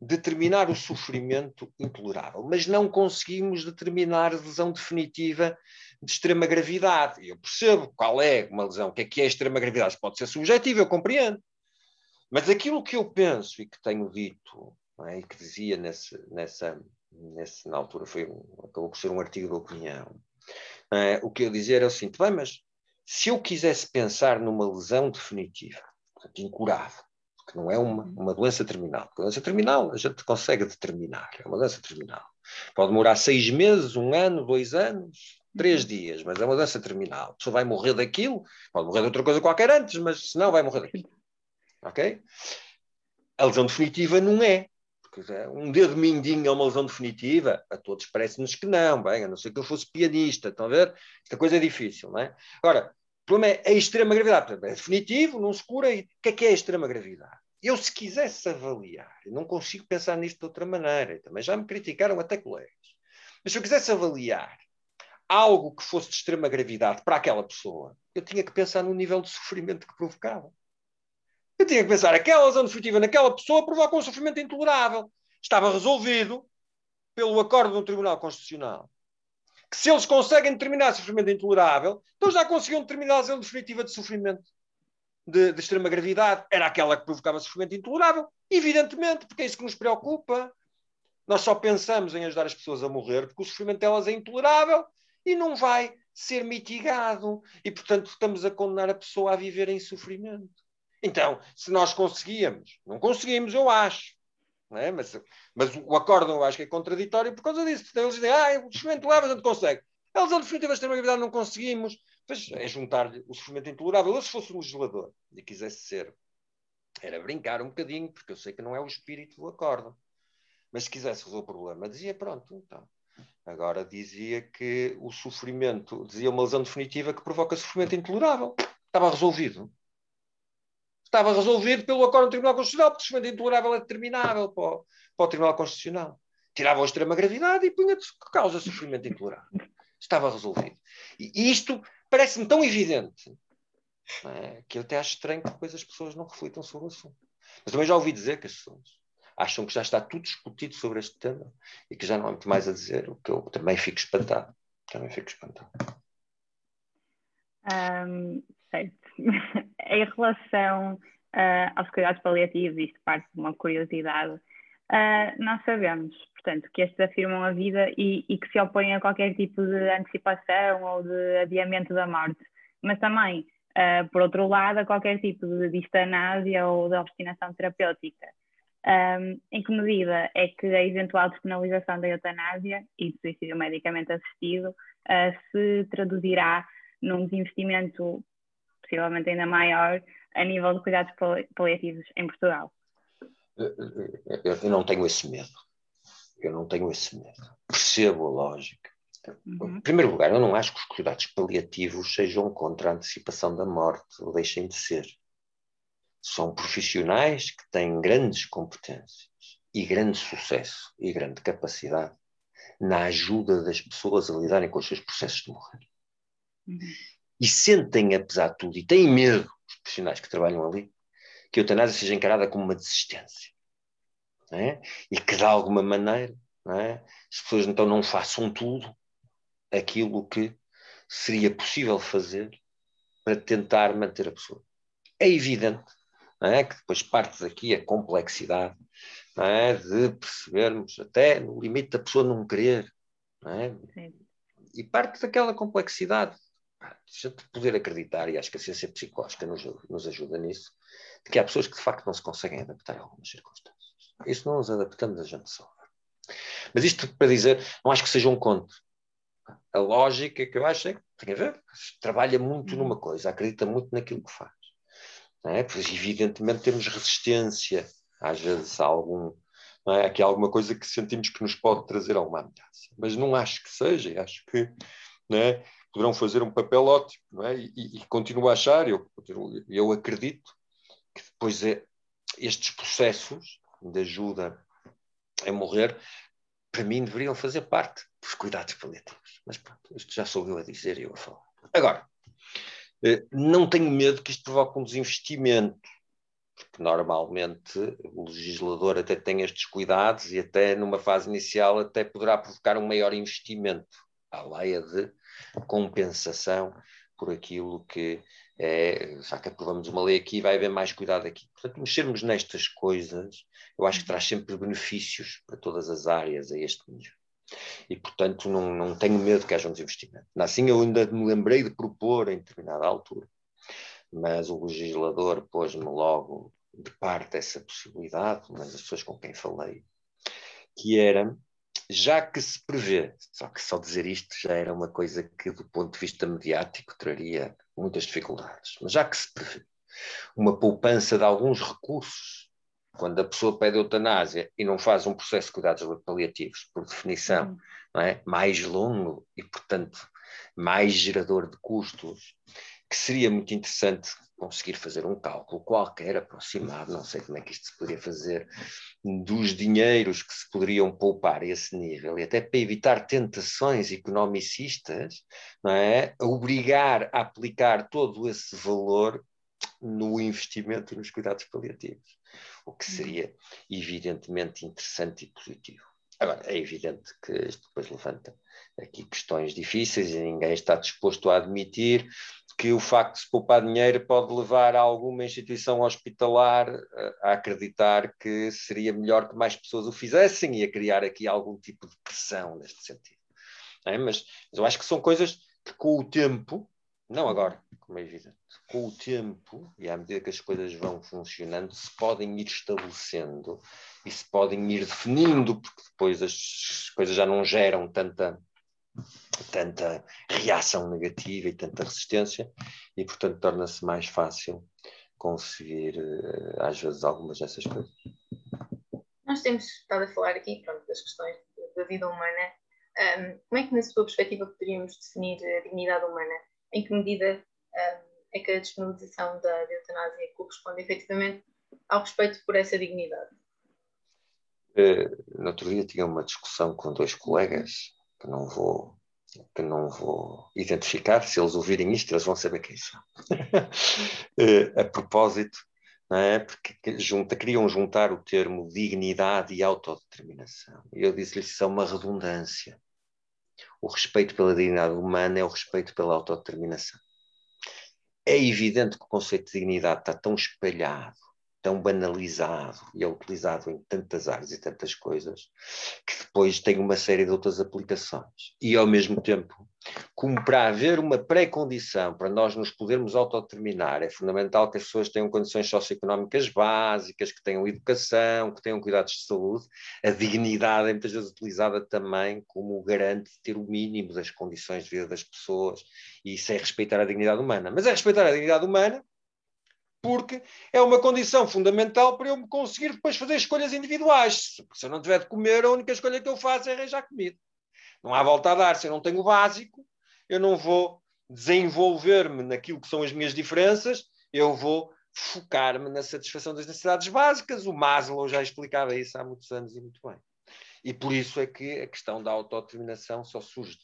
determinar o sofrimento intolerável, mas não conseguimos determinar a lesão definitiva de extrema gravidade. Eu percebo qual é uma lesão, o que é que é extrema gravidade, pode ser subjetivo, eu compreendo. Mas aquilo que eu penso e que tenho dito, é? e que dizia nesse, nessa, nesse, na altura, foi um, acabou por ser um artigo de opinião, é? o que eu dizia era o seguinte: bem, mas se eu quisesse pensar numa lesão definitiva, incurável, que não é uma, uma doença terminal. A doença terminal a gente consegue determinar, é uma doença terminal. Pode demorar seis meses, um ano, dois anos, três dias, mas é uma doença terminal. A pessoa vai morrer daquilo, pode morrer de outra coisa qualquer antes, mas se não, vai morrer daquilo. Ok? A lesão definitiva não é. Porque é um dedo mindinho é uma lesão definitiva? A todos parece-nos que não, bem, a não ser que eu fosse pianista, estão a ver? Esta coisa é difícil, não é? Agora, problema é a extrema gravidade. É definitivo, não se cura. E o que é que é a extrema gravidade? Eu, se quisesse avaliar, não consigo pensar nisto de outra maneira, também já me criticaram até colegas, mas se eu quisesse avaliar algo que fosse de extrema gravidade para aquela pessoa, eu tinha que pensar no nível de sofrimento que provocava. Eu tinha que pensar, aquela lesão definitiva naquela pessoa provoca um sofrimento intolerável. Estava resolvido pelo acordo do Tribunal Constitucional que se eles conseguem determinar sofrimento intolerável, então já conseguiam determinar a lesão definitiva de sofrimento de, de, extrema gravidade. Era aquela que provocava sofrimento intolerável, evidentemente, porque é isso que nos preocupa. Nós só pensamos em ajudar as pessoas a morrer porque o sofrimento delas é intolerável e não vai ser mitigado. E, portanto, estamos a condenar a pessoa a viver em sofrimento. Então, se nós conseguíamos, não conseguimos, eu acho, é? Mas, mas o acórdão eu acho que é contraditório por causa disso. Eles dizem, ah, o sofrimento leva, a gente consegue. A lesão definitiva de extrema gravidade não conseguimos. Pois é juntar-lhe o sofrimento intolerável. Eu, se fosse um legislador e quisesse ser, era brincar um bocadinho, porque eu sei que não é o espírito do acórdão. Mas se quisesse resolver o problema, dizia, pronto, então. Agora dizia que o sofrimento, dizia uma lesão definitiva que provoca sofrimento intolerável. Estava resolvido estava resolvido pelo acordo do Tribunal Constitucional, porque sofrimento intolerável é determinável para o, para o Tribunal Constitucional. Tirava a extrema gravidade e punha que causa sofrimento intolerável. Estava resolvido. E isto parece-me tão evidente é? que eu até acho estranho que depois as pessoas não reflitam sobre o assunto. Mas também já ouvi dizer que as pessoas acham que já está tudo discutido sobre este tema e que já não há muito mais a dizer, o que eu também fico espantado. Também fico espantado. Um, certo. Em relação uh, aos cuidados paliativos, isto parte de uma curiosidade, uh, nós sabemos, portanto, que estes afirmam a vida e, e, que se opõem a qualquer tipo de antecipação ou de adiamento da morte, mas também, uh, por outro lado, a qualquer tipo de distanásia ou de obstinação terapêutica. Um, em que medida é que a eventual despenalização da eutanásia e do suicídio medicamente assistido uh, se traduzirá num desinvestimento possivelmente ainda maior a nível de cuidados paliativos em Portugal? Eu não tenho esse medo. Eu não tenho esse medo. Percebo a lógica. Uhum. Em primeiro lugar, eu não acho que os cuidados paliativos sejam contra a antecipação da morte, ou deixem de ser. São profissionais que têm grandes competências e grande sucesso e grande capacidade na ajuda das pessoas a lidarem com os seus processos de morrer. Uhum. E sentem, apesar de tudo, e têm medo, os profissionais que trabalham ali, que a eutanásia seja encarada como uma desistência. É? E que de alguma maneira é? as pessoas então não façam tudo aquilo que seria possível fazer para tentar manter a pessoa. É evidente é? que depois parte daqui a complexidade é? de percebermos até no limite da pessoa não querer. É? E parte daquela complexidade a gente poder acreditar, e acho que a ciência psicológica nos, nos ajuda nisso, de que há pessoas que de facto não se conseguem adaptar a algumas circunstâncias. Isso não nos adaptamos, a gente só. Mas isto para dizer, não acho que seja um conto. A lógica que eu acho é que tem a ver, trabalha muito numa coisa, acredita muito naquilo que faz. Não é? Pois, evidentemente, temos resistência, às vezes, a algum. Não é? Aqui há alguma coisa que sentimos que nos pode trazer alguma ameaça. Mas não acho que seja, acho que não é? Poderão fazer um papel ótimo. Não é? e, e, e continuo a achar, eu, eu acredito, que depois é, estes processos de ajuda a morrer, para mim deveriam fazer parte dos cuidados paliativos. Mas pronto, isto já sou eu a dizer e eu a falar. Agora, eh, não tenho medo que isto provoque um desinvestimento, porque normalmente o legislador até tem estes cuidados e até numa fase inicial até poderá provocar um maior investimento. A leia de compensação por aquilo que é, já que aprovamos uma lei aqui, vai haver mais cuidado aqui. Portanto, mexermos nestas coisas, eu acho que traz sempre benefícios para todas as áreas a este nível. E, portanto, não, não tenho medo que haja um desinvestimento. Assim, eu ainda me lembrei de propor em determinada altura, mas o legislador pôs-me logo de parte essa possibilidade, mas as pessoas com quem falei, que era já que se prevê, só que só dizer isto já era uma coisa que, do ponto de vista mediático, traria muitas dificuldades, mas já que se prevê uma poupança de alguns recursos, quando a pessoa pede eutanásia e não faz um processo de cuidados paliativos, por definição, não é? mais longo e, portanto, mais gerador de custos, que seria muito interessante conseguir fazer um cálculo qualquer aproximado, não sei como é que isto se poderia fazer, dos dinheiros que se poderiam poupar a esse nível, e até para evitar tentações economicistas, não é? Obrigar a aplicar todo esse valor no investimento nos cuidados paliativos, o que seria evidentemente interessante e positivo. Agora, é evidente que isto depois levanta aqui questões difíceis e ninguém está disposto a admitir que o facto de se poupar dinheiro pode levar a alguma instituição hospitalar a acreditar que seria melhor que mais pessoas o fizessem e a criar aqui algum tipo de pressão neste sentido. É? Mas, mas, eu acho que são coisas que com o tempo, não agora, como é evidente, com o tempo e à medida que as coisas vão funcionando, se podem ir estabelecendo e se podem ir definindo, porque depois as coisas já não geram tanta tanta reação negativa e tanta resistência, e portanto torna-se mais fácil conseguir, eh, às vezes, algumas dessas coisas. Nós temos estado a falar aqui pronto, das questões da vida humana. Um, como é que, na sua perspectiva, poderíamos definir a dignidade humana? Em que medida um, é que a despenalização da eutanásia corresponde efetivamente ao respeito por essa dignidade? Uh, no outro dia tinha uma discussão com dois colegas que não vou que não vou identificar, se eles ouvirem isto, eles vão saber quem são. [LAUGHS] Eh, a propósito, é? porque junta, queriam juntar o termo dignidade e autodeterminação. Eu disse-lhes que isso é uma redundância. O respeito pela dignidade humana é o respeito pela autodeterminação. É evidente que o conceito de dignidade está tão espalhado tão banalizado e é utilizado em tantas áreas e tantas coisas, que depois tem uma série de outras aplicações. E, ao mesmo tempo, como para haver uma pré-condição para nós nos podermos autodeterminar, é fundamental que as pessoas tenham condições socioeconómicas básicas, que tenham educação, que tenham cuidados de saúde. A dignidade é muitas vezes utilizada também como garante de ter o mínimo das condições de vida das pessoas, e isso é respeitar a dignidade humana. Mas é respeitar a dignidade humana porque é uma condição fundamental para eu me conseguir depois fazer escolhas individuais. Se eu não tiver de comer, a única escolha que eu faço é arranjar comida. Não há volta a dar. Se eu não tenho o básico, eu não vou desenvolver-me naquilo que são as minhas diferenças, eu vou focar-me na satisfação das necessidades básicas. O Maslow já explicava isso há muitos anos e muito bem. E por isso é que a questão da autodeterminação só surge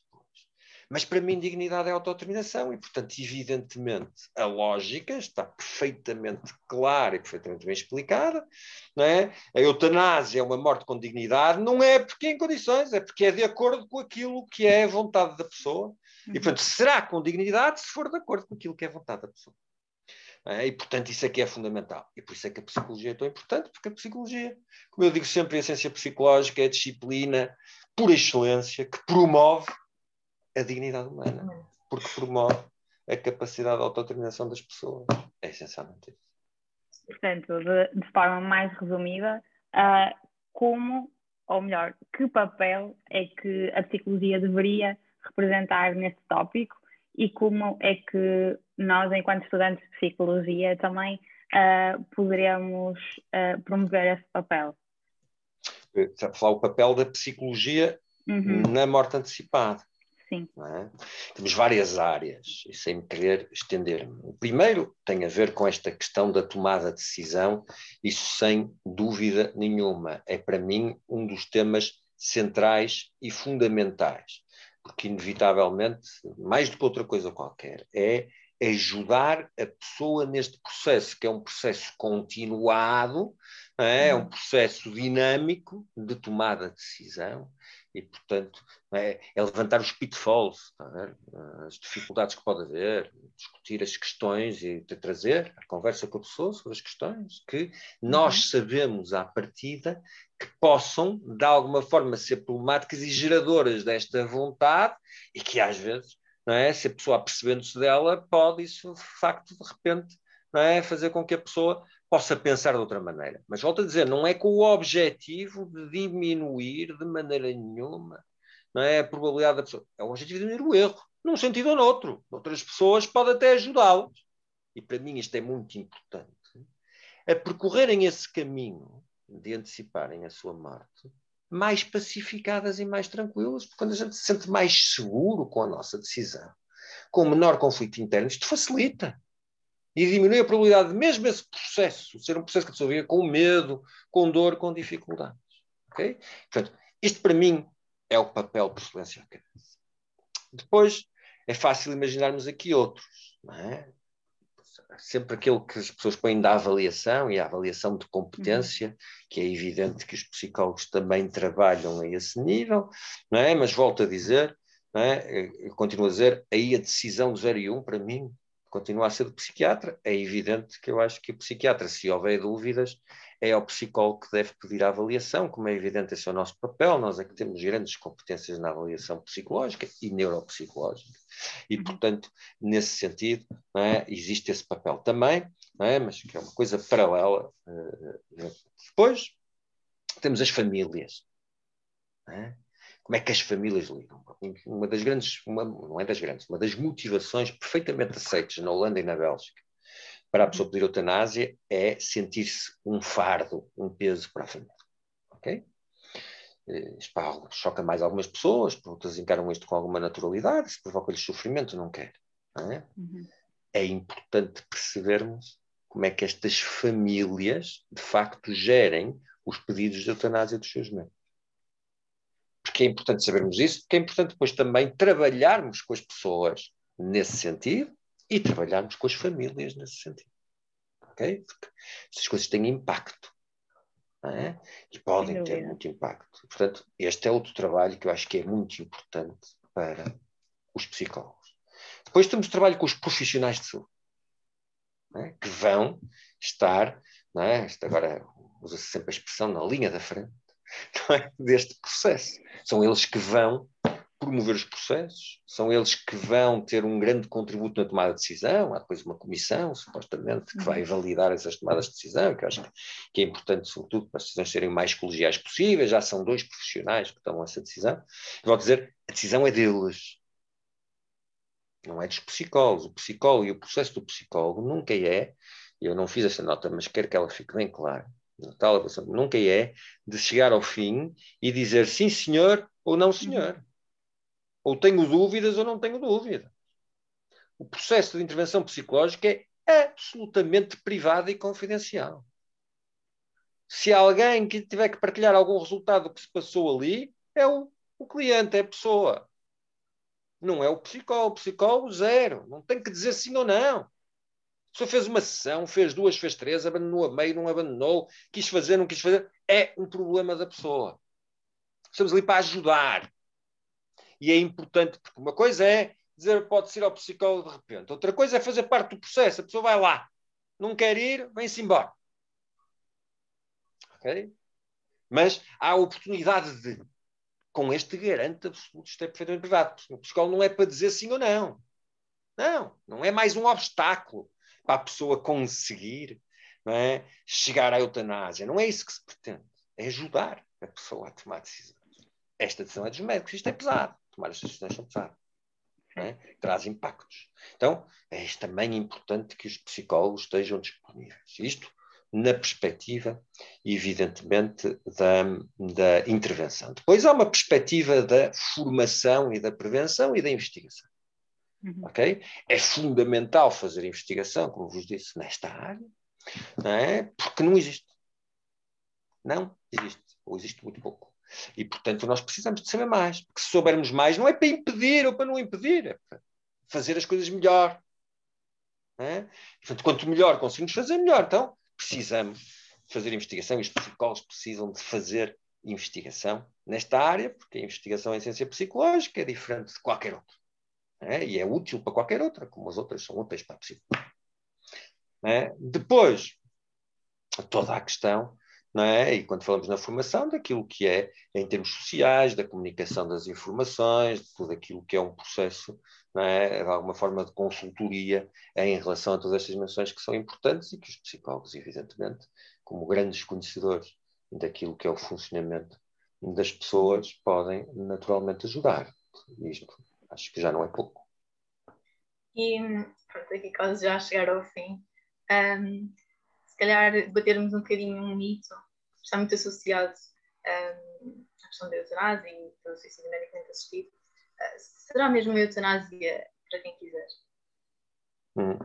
mas para mim, dignidade é autodeterminação e, portanto, evidentemente, a lógica está perfeitamente clara e perfeitamente bem explicada. Não é? A eutanásia é uma morte com dignidade, não é porque é em condições, é porque é de acordo com aquilo que é a vontade da pessoa. E, portanto, será com dignidade se for de acordo com aquilo que é a vontade da pessoa. É? E, portanto, isso aqui é fundamental. E por isso é que a psicologia é tão importante, porque a psicologia, como eu digo sempre, a ciência psicológica é a disciplina por excelência que promove a dignidade humana, porque promove a capacidade de autodeterminação das pessoas. É essencialmente isso. Portanto, de, de forma mais resumida, uh, como, ou melhor, que papel é que a psicologia deveria representar neste tópico e como é que nós, enquanto estudantes de psicologia, também uh, poderemos uh, promover esse papel? Falar o papel da psicologia uhum. na morte antecipada. Sim. É? Temos várias áreas, e sem querer estender-me. O primeiro tem a ver com esta questão da tomada de decisão, isso sem dúvida nenhuma. É para mim um dos temas centrais e fundamentais, porque inevitavelmente, mais do que outra coisa qualquer, é ajudar a pessoa neste processo, que é um processo continuado, é, é um uhum. processo dinâmico de tomada de decisão, e, portanto, é, é levantar os pitfalls, as dificuldades que pode haver, discutir as questões e trazer a conversa com a pessoa sobre as questões que nós uhum. sabemos à partida que possam, de alguma forma, ser problemáticas e geradoras desta vontade e que, às vezes, não é, se a pessoa percebendo-se dela, pode isso, de facto, de repente, não é, fazer com que a pessoa possa pensar de outra maneira. Mas volto a dizer, não é com o objetivo de diminuir de maneira nenhuma não é, a probabilidade da pessoa. É o objetivo de diminuir o erro, num sentido ou noutro. Outras pessoas podem até ajudá-las. E para mim isto é muito importante. A percorrerem esse caminho de anteciparem a sua morte mais pacificadas e mais tranquilas, porque quando a gente se sente mais seguro com a nossa decisão, com menor conflito interno, isto facilita e diminui a probabilidade de mesmo esse processo ser um processo que a pessoa vive com medo, com dor, com dificuldades. Okay? Portanto, isto para mim é o papel por excelência cabeça. Depois, é fácil imaginarmos aqui outros. Não é? Sempre aquilo que as pessoas põem da avaliação e a avaliação de competência, uhum. que é evidente que os psicólogos também trabalham a esse nível, não é? mas volto a dizer, não é? Eu continuo a dizer, aí a decisão do 0 e 1, um, para mim, continua a ser do psiquiatra. É evidente que eu acho que o psiquiatra, se houver dúvidas, é ao psicólogo que deve pedir a avaliação, como é evidente, esse é o nosso papel. Nós é que temos grandes competências na avaliação psicológica e neuropsicológica. E, uhum. portanto, nesse sentido, é, existe esse papel também, é, mas que é uma coisa paralela. Eh, depois, temos as famílias. É? Como é que as famílias lidam. Uma das grandes, uma, não é das grandes, uma das motivações perfeitamente aceitas na Holanda e na Bélgica para a pessoa pedir eutanásia é sentir-se um fardo, um peso para a família. Ok? Eh, isto choca mais algumas pessoas, outras encaram isto com alguma naturalidade, se provoca-lhes sofrimento, não quer. Não é? Uhum. é importante percebermos como é que estas famílias, de facto, gerem os pedidos de eutanásia dos seus membros porque é importante sabermos isso, porque é importante depois também trabalharmos com as pessoas nesse sentido e trabalharmos com as famílias nesse sentido. Ok? Porque essas coisas têm impacto. É? E podem ter muito impacto. Portanto, este é outro trabalho que eu acho que é muito importante para os psicólogos. Depois temos trabalho com os profissionais de saúde. é? que vão estar, é? Agora usa-se sempre a expressão na linha da frente [LAUGHS] é? deste processo. São eles que vão promover os processos, são eles que vão ter um grande contributo na tomada de decisão. Há depois uma comissão, supostamente, que vai uhum. validar essas tomadas de decisão, que eu acho que é importante, sobretudo, para as decisões serem mais colegiais possíveis. Já são dois profissionais que tomam essa decisão. E vou dizer, a decisão é deles. Não é dos psicólogos. O psicólogo e o processo do psicólogo nunca é, eu não fiz essa nota, mas quero que ela fique bem clara, tal nunca é de chegar ao fim e dizer sim senhor ou não senhor. Ou tenho dúvidas ou não tenho dúvidas. O processo de intervenção psicológica é absolutamente privado e confidencial. Se alguém que tiver que partilhar algum resultado do que se passou ali, é o, o cliente, é a pessoa. Não é o psicólogo. O psicólogo, zero. Não tem que dizer sim ou não. Pessoa fez uma sessão, fez duas, fez três, abandonou a meio, não abandonou, quis fazer, não quis fazer. É um problema da pessoa. Estamos ali para ajudar e é importante, porque uma coisa é dizer pode ir ao psicólogo de repente, outra coisa é fazer parte do processo, a pessoa vai lá, não quer ir, vem-se embora. Ok? Mas há a oportunidade de, com este garante absoluto, isto é perfeitamente privado. O psicólogo não é para dizer sim ou não. Não, não é mais um obstáculo para a pessoa conseguir é? chegar à eutanásia. Não é isso que se pretende. É ajudar a pessoa a tomar decisões. Esta decisão é dos médicos, isto é pesado tomar estas decisões são pesadas. É? Traz impactos. Então, é também importante que os psicólogos estejam disponíveis. Isto na perspectiva, evidentemente, da, da intervenção. Depois há uma perspectiva da formação e da prevenção e da investigação. Uhum. É fundamental fazer investigação, como vos disse, nesta área, não é? porque não existe. Não existe, ou existe muito pouco. E, portanto, nós precisamos de saber mais. Porque se soubermos mais, não é para impedir ou para não impedir, é para fazer as coisas melhor. É? Portanto, quanto melhor conseguimos fazer, melhor. Então, precisamos fazer investigação e os psicólogos precisam de fazer investigação nesta área, porque a investigação em ciência psicológica é diferente de qualquer outra. É? E é útil para qualquer outra, como as outras são úteis para a psicologia. É? Depois, toda a questão é? E quando falamos na formação, daquilo que é em termos sociais, da comunicação das informações, de tudo aquilo que é um processo, é? De alguma forma de consultoria em relação a todas estas dimensões que são importantes e que os psicólogos, evidentemente, como grandes conhecedores daquilo que é o funcionamento das pessoas, podem naturalmente ajudar. Isto acho que já não é pouco. E pronto, aqui quase já chegar ao fim. Um, se calhar batermos um bocadinho um mito está muito associado um, à questão da eutanásia e do suicídio medicamente assistido. Uh, será mesmo a eutanásia para quem quiser? Hum.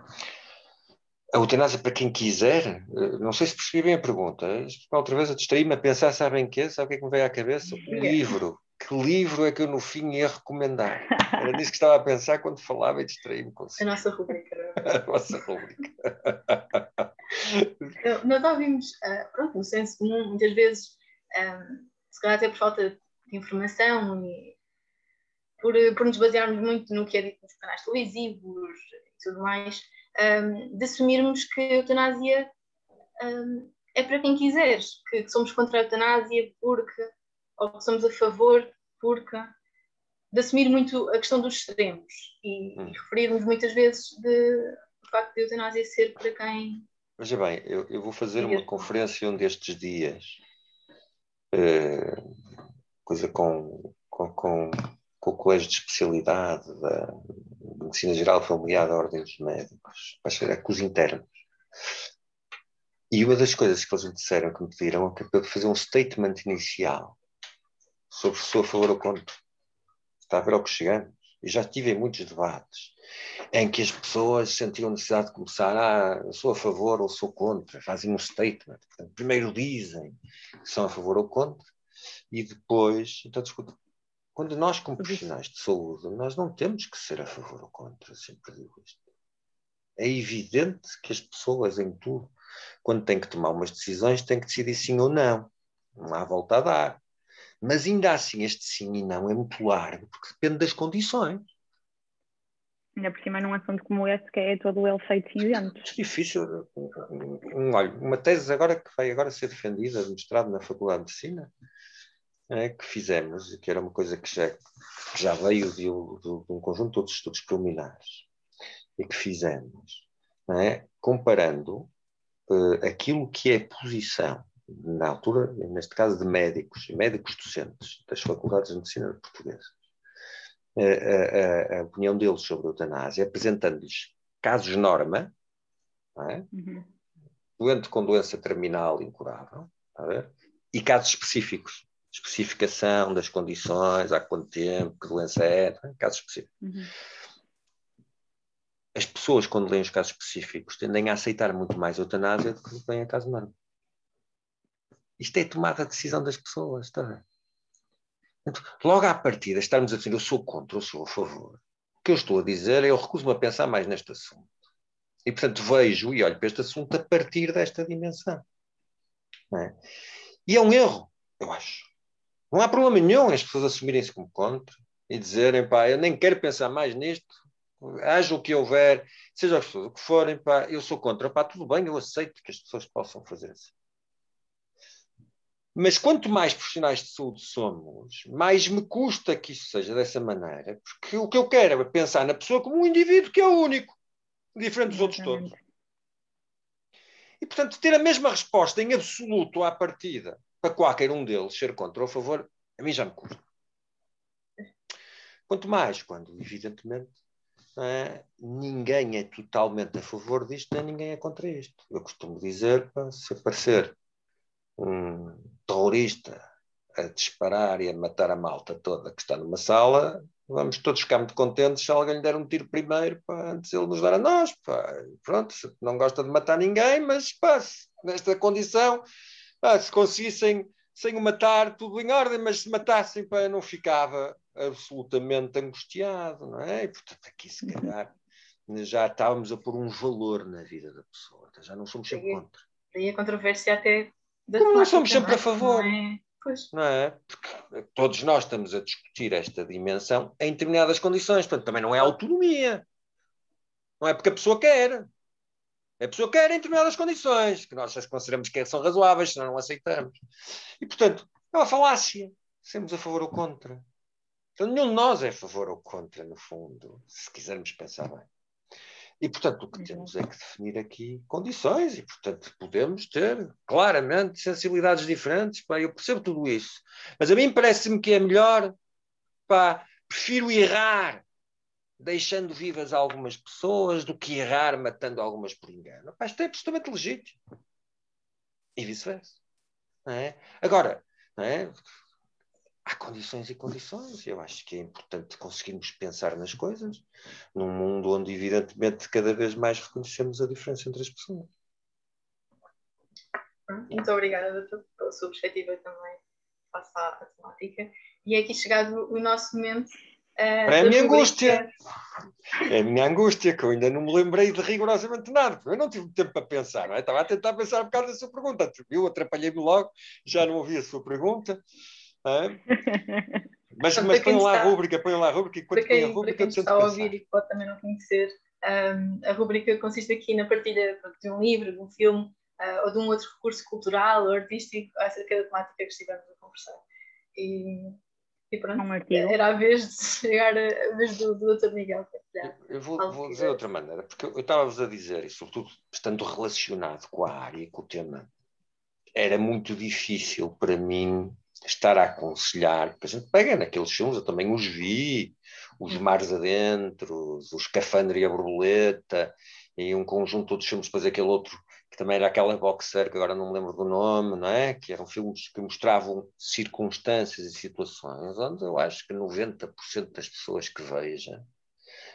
A eutanásia para quem quiser? Não sei se percebi bem a pergunta. Outra vez a distraí-me a pensar, sabem o quê? Sabe o que é que me veio à cabeça? O livro. Que livro é que eu no fim ia recomendar? Era nisso que estava a pensar quando falava e distraí-me com A nossa rubrica. [LAUGHS] a nossa rubrica. Nós ouvimos, uh, pronto, no senso comum, muitas vezes, ah, se calhar até por falta de informação e por, por nos basearmos muito no que é dito nos canais televisivos e tudo mais, um, de assumirmos que a eutanásia é para quem quiser, que, que, somos contra a eutanásia porque, ou que somos a favor porque, de assumir muito a questão dos extremos e, hum. e referirmos muitas vezes de, o facto de eutanásia ser para quem Veja bem, eu, eu vou fazer uma conferência um destes dias, uh, coisa com, com, com, com, o Colégio de Especialidade da Medicina Geral Familiar da Ordem dos Médicos, vai ser com os internos. E uma das coisas que eles me disseram, que me pediram, é que para fazer um statement inicial sobre se sou a favor ou contra. Está a ver ao que chegamos? E já tive muitos debates em que as pessoas sentiam necessidade de começar, ah, eu sou a favor ou sou contra, fazem um statement. Portanto, primeiro dizem que são a favor ou contra, e depois, então, desculpa, quando nós, como profissionais de saúde, nós não temos que ser a favor ou contra, sempre digo isto. É evidente que as pessoas em tudo, quando têm que tomar umas decisões, têm que decidir sim ou não. Não há volta a dar. Mas ainda assim, este sim e não é muito largo, porque depende das condições. Ainda por cima num assunto como esse, que é todo ele feito cinzento. É difícil. Olha, uma tese agora que vai agora ser defendida, mestrado na Faculdade de Medicina, é, que fizemos, que era uma coisa que já, que já veio de, de, de, um conjunto de outros estudos preliminares, e que fizemos, é, comparando uh, aquilo que é posição, na altura, neste caso de médicos, médicos docentes das faculdades de medicina portuguesas, a, a, a, opinião deles sobre a eutanásia, apresentando-lhes casos norma, é? uhum. doente com doença terminal incurável, e casos específicos, especificação das condições, há quanto tempo, que doença é, é? casos específicos. Uhum. As pessoas, quando leem os casos específicos, tendem a aceitar muito mais a eutanásia do que leem a caso norma. Isto é tomada a decisão das pessoas, está ver? Logo à partida, estarmos a dizer eu sou contra, eu sou a favor. O que eu estou a dizer é eu recuso-me a pensar mais neste assunto. E, portanto, vejo e olho para este assunto a partir desta dimensão. É? E é um erro, eu acho. Não há problema nenhum as pessoas assumirem-se como contra e dizerem, pá, eu nem quero pensar mais nisto, haja o que houver, seja as pessoas o que forem, pá, eu sou contra, pá, tudo bem, eu aceito que as pessoas possam fazer assim. Mas quanto mais profissionais de saúde somos, mais me custa que isso seja dessa maneira, porque o que eu quero é pensar na pessoa como um indivíduo que é único, diferente dos outros todos. E, portanto, ter a mesma resposta em absoluto à partida para qualquer um deles ser contra ou a favor, a mim já me custa. Quanto mais quando, evidentemente, é, ninguém é totalmente a favor disto, nem ninguém é contra isto. Eu costumo dizer, se aparecer um terrorista a disparar e a matar a malta toda que está numa sala, vamos todos ficar muito contentes se alguém lhe der um tiro primeiro, pá, antes ele nos dar a nós. Pá. Pronto, não gosta de matar ninguém, mas pá, nesta condição, pá, se conseguissem sem o matar, tudo em ordem, mas se matassem, pá, não ficava absolutamente angustiado, não é? E, portanto, aqui se calhar já estávamos a pôr um valor na vida da pessoa, já não somos sempre contra. Daí a controvérsia até como não somos sempre a favor. Não é? Pois. Não é? Porque todos nós estamos a discutir esta dimensão em determinadas condições. Portanto, também não é autonomia. Não é porque a pessoa quer. A pessoa quer em determinadas condições, que nós as consideramos que são razoáveis, senão não aceitamos. E, portanto, é uma falácia. Sermos a favor ou contra. Então, nenhum de nós é a favor ou contra, no fundo, se quisermos pensar bem. E, portanto, o que temos é que definir aqui condições e, portanto, podemos ter claramente sensibilidades diferentes. Pá, eu percebo tudo isso. Mas a mim parece-me que é melhor, pá, prefiro errar deixando vivas algumas pessoas do que errar matando algumas por engano. Pá, isto é absolutamente legítimo. E vice-versa. É? Agora, é? Há condições e condições. Eu acho que é importante conseguirmos pensar nas coisas num mundo onde, evidentemente, cada vez mais reconhecemos a diferença entre as pessoas. Muito obrigada, doutor, pela sua perspectiva também face à, à temática. E é aqui chegado o nosso momento. Uh, é a minha angústia. É a minha angústia, que eu ainda não me lembrei de rigorosamente nada. Eu não tive tempo para pensar, não é? Estava a tentar pensar por causa da sua pergunta. Eu atrapalhei-me logo, já não ouvi a sua pergunta. [LAUGHS] Mas, mas põe lá a rúbrica, põe lá a rúbrica e quando põe a rúbrica. Para quem está a ouvir e que pode também não conhecer, um, a rúbrica consiste aqui na partilha de um livro, de um filme uh, ou de um outro recurso cultural ou artístico acerca da temática que estivemos a conversar. E, e pronto, um era a vez de [LAUGHS] chegar a, a vez do, do. Miguel partilhar. Eu vou, vou dizer de outra maneira, porque eu estava-vos a dizer, e sobretudo estando relacionado com a área, com o tema, era muito difícil para mim estar a aconselhar, porque a gente pega naqueles filmes, eu também os vi, os uhum. Mares Adentro, os Cafandra e a Borboleta, e um conjunto de filmes, depois aquele outro, que também era aquela boxer, que agora não me lembro do nome, não é? Que eram filmes que mostravam circunstâncias e situações onde eu acho que 90% das pessoas que vejam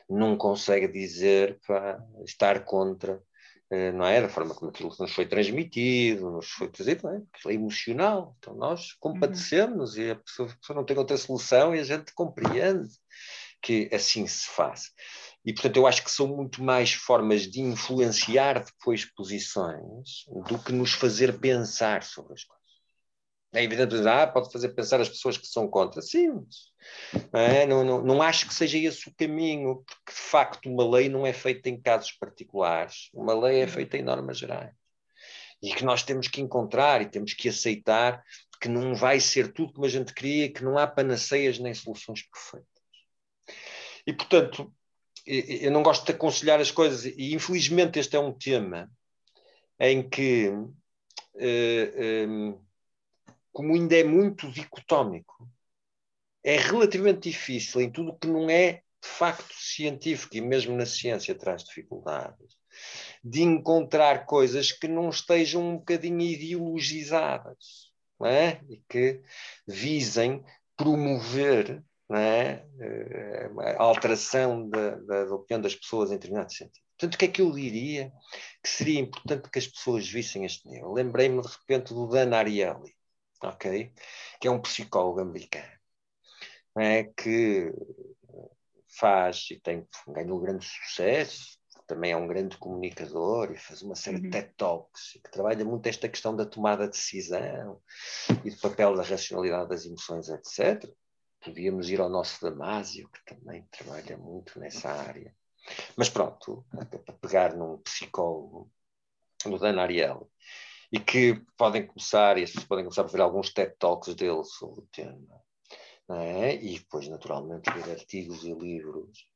não consegue dizer para estar contra não é? Da forma como aquilo nos foi transmitido, nos foi trazido, é? Aquilo é emocional. Então nós compadecemos uhum. e a pessoa, a pessoa, não tem outra solução e a gente compreende que assim se faz. E portanto eu acho que são muito mais formas de influenciar depois posições do que nos fazer pensar sobre as coisas. É evidente ah, pode fazer pensar as pessoas que são contra. Sim, é? não, não, não acho que seja esse o caminho, porque de facto uma lei não é feita em casos particulares, uma lei é feita em normas gerais. E que nós temos que encontrar e temos que aceitar que não vai ser tudo como a gente queria, que não há panaceias nem soluções perfeitas. E portanto, eu não gosto de aconselhar as coisas, e infelizmente este é um tema em que. Uh, um, como ainda é muito dicotómico, é relativamente difícil em tudo que não é de facto científico e mesmo na ciência traz dificuldades de encontrar coisas que não estejam um bocadinho ideologizadas é? e que visem promover é? Eh, a alteração da, da, da opinião das pessoas em determinado sentido. Portanto, o que é que eu diria que seria importante que as pessoas vissem este nível? Lembrei-me de repente do Dan Ariely, ok? Que é um psicólogo americano, é? que faz e tem ganhou grande sucesso, também é um grande comunicador e faz uma série uhum. de TED Talks que trabalha muito esta questão da tomada de decisão e do papel da racionalidade das emoções, etc. Podíamos ir ao nosso Damásio, que também trabalha muito nessa área. Mas pronto, para pegar num psicólogo, no Dan Ariely, e que podem começar, e as pessoas podem começar a ver alguns TED Talks dele sobre o tema, é? e depois, naturalmente, ler artigos e livros,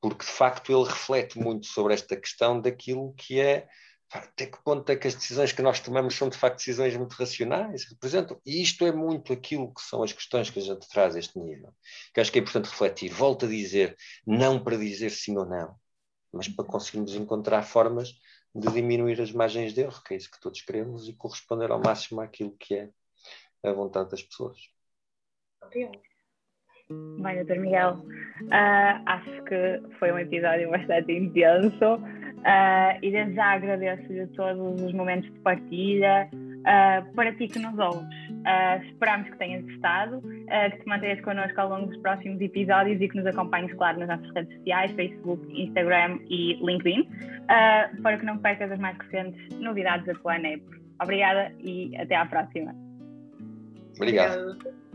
porque de facto ele reflete muito sobre esta questão daquilo que é até que ponto é que as decisões que nós tomamos são de facto decisões muito racionais, representam, e isto é muito aquilo que são as questões que a gente traz a este nível, que acho que é importante refletir. Volto a dizer, não para dizer sim ou não, mas para conseguirmos encontrar formas de diminuir as margens de erro, que é isso que todos queremos, e corresponder ao máximo àquilo que é a vontade das pessoas. Bem, doutor Miguel, uh, acho que foi um episódio bastante intenso uh, e desde já agradeço-lhe todos os momentos de partilha. Uh, para ti que nos ouves, esperamos que tenhas gostado, que te mantenhas connosco ao longo dos próximos episódios e que nos acompanhes, claro, nas nossas redes sociais, Facebook, Instagram e LinkedIn, para que não percas as mais recentes novidades da tua Obrigada e até à próxima. Obrigado. Obrigado.